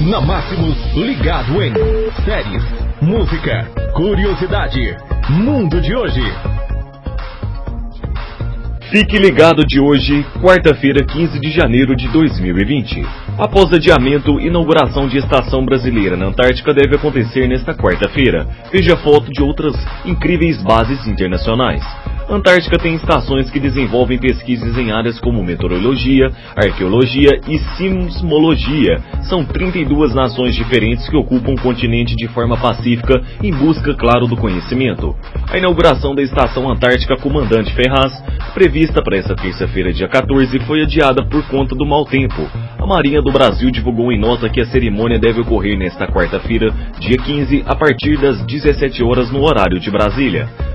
Na Máximos, ligado em séries, música, curiosidade, mundo de hoje. Fique ligado de hoje, quarta-feira, 15 de janeiro de 2020. Após adiamento, inauguração de estação brasileira na Antártica deve acontecer nesta quarta-feira. Veja foto de outras incríveis bases internacionais. Antártica tem estações que desenvolvem pesquisas em áreas como meteorologia, arqueologia e sismologia. São 32 nações diferentes que ocupam o continente de forma pacífica em busca, claro, do conhecimento. A inauguração da Estação Antártica Comandante Ferraz, prevista para esta terça-feira, dia 14, foi adiada por conta do mau tempo. A Marinha do Brasil divulgou em nota que a cerimônia deve ocorrer nesta quarta-feira, dia 15, a partir das 17 horas no horário de Brasília.